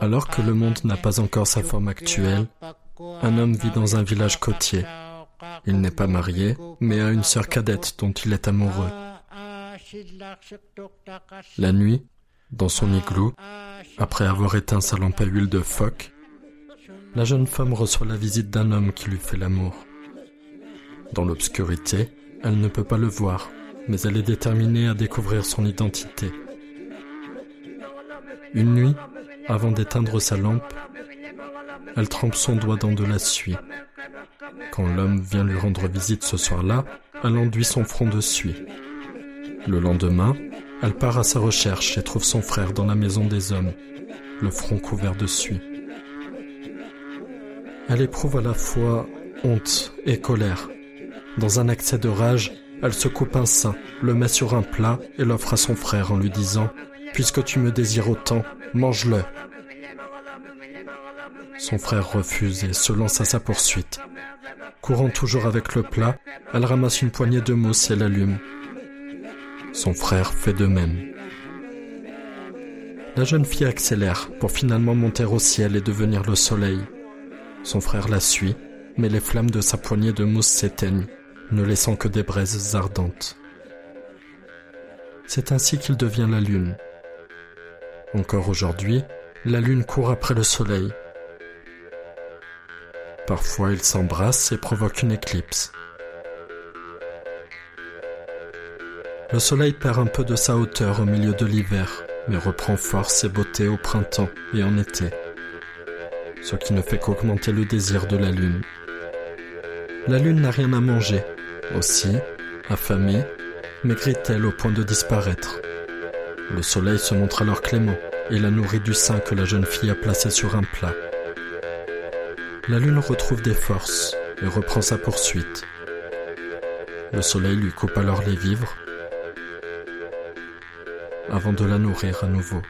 Alors que le monde n'a pas encore sa forme actuelle, un homme vit dans un village côtier. Il n'est pas marié, mais a une sœur cadette dont il est amoureux. La nuit, dans son igloo, après avoir éteint sa lampe à huile de phoque, la jeune femme reçoit la visite d'un homme qui lui fait l'amour. Dans l'obscurité, elle ne peut pas le voir, mais elle est déterminée à découvrir son identité. Une nuit, avant d'éteindre sa lampe, elle trempe son doigt dans de la suie. Quand l'homme vient lui rendre visite ce soir-là, elle enduit son front de suie. Le lendemain, elle part à sa recherche et trouve son frère dans la maison des hommes, le front couvert de suie. Elle éprouve à la fois honte et colère. Dans un accès de rage, elle se coupe un sein, le met sur un plat et l'offre à son frère en lui disant ⁇ Puisque tu me désires autant, mange-le !⁇ Son frère refuse et se lance à sa poursuite. Courant toujours avec le plat, elle ramasse une poignée de mousse et l'allume. Son frère fait de même. La jeune fille accélère pour finalement monter au ciel et devenir le soleil. Son frère la suit, mais les flammes de sa poignée de mousse s'éteignent, ne laissant que des braises ardentes. C'est ainsi qu'il devient la lune. Encore aujourd'hui, la lune court après le soleil. Parfois, ils s'embrassent et provoquent une éclipse. Le soleil perd un peu de sa hauteur au milieu de l'hiver, mais reprend force et beauté au printemps et en été ce qui ne fait qu'augmenter le désir de la lune. La lune n'a rien à manger. Aussi, affamée, maigrit-elle au point de disparaître. Le soleil se montre alors clément et la nourrit du sein que la jeune fille a placé sur un plat. La lune retrouve des forces et reprend sa poursuite. Le soleil lui coupe alors les vivres avant de la nourrir à nouveau.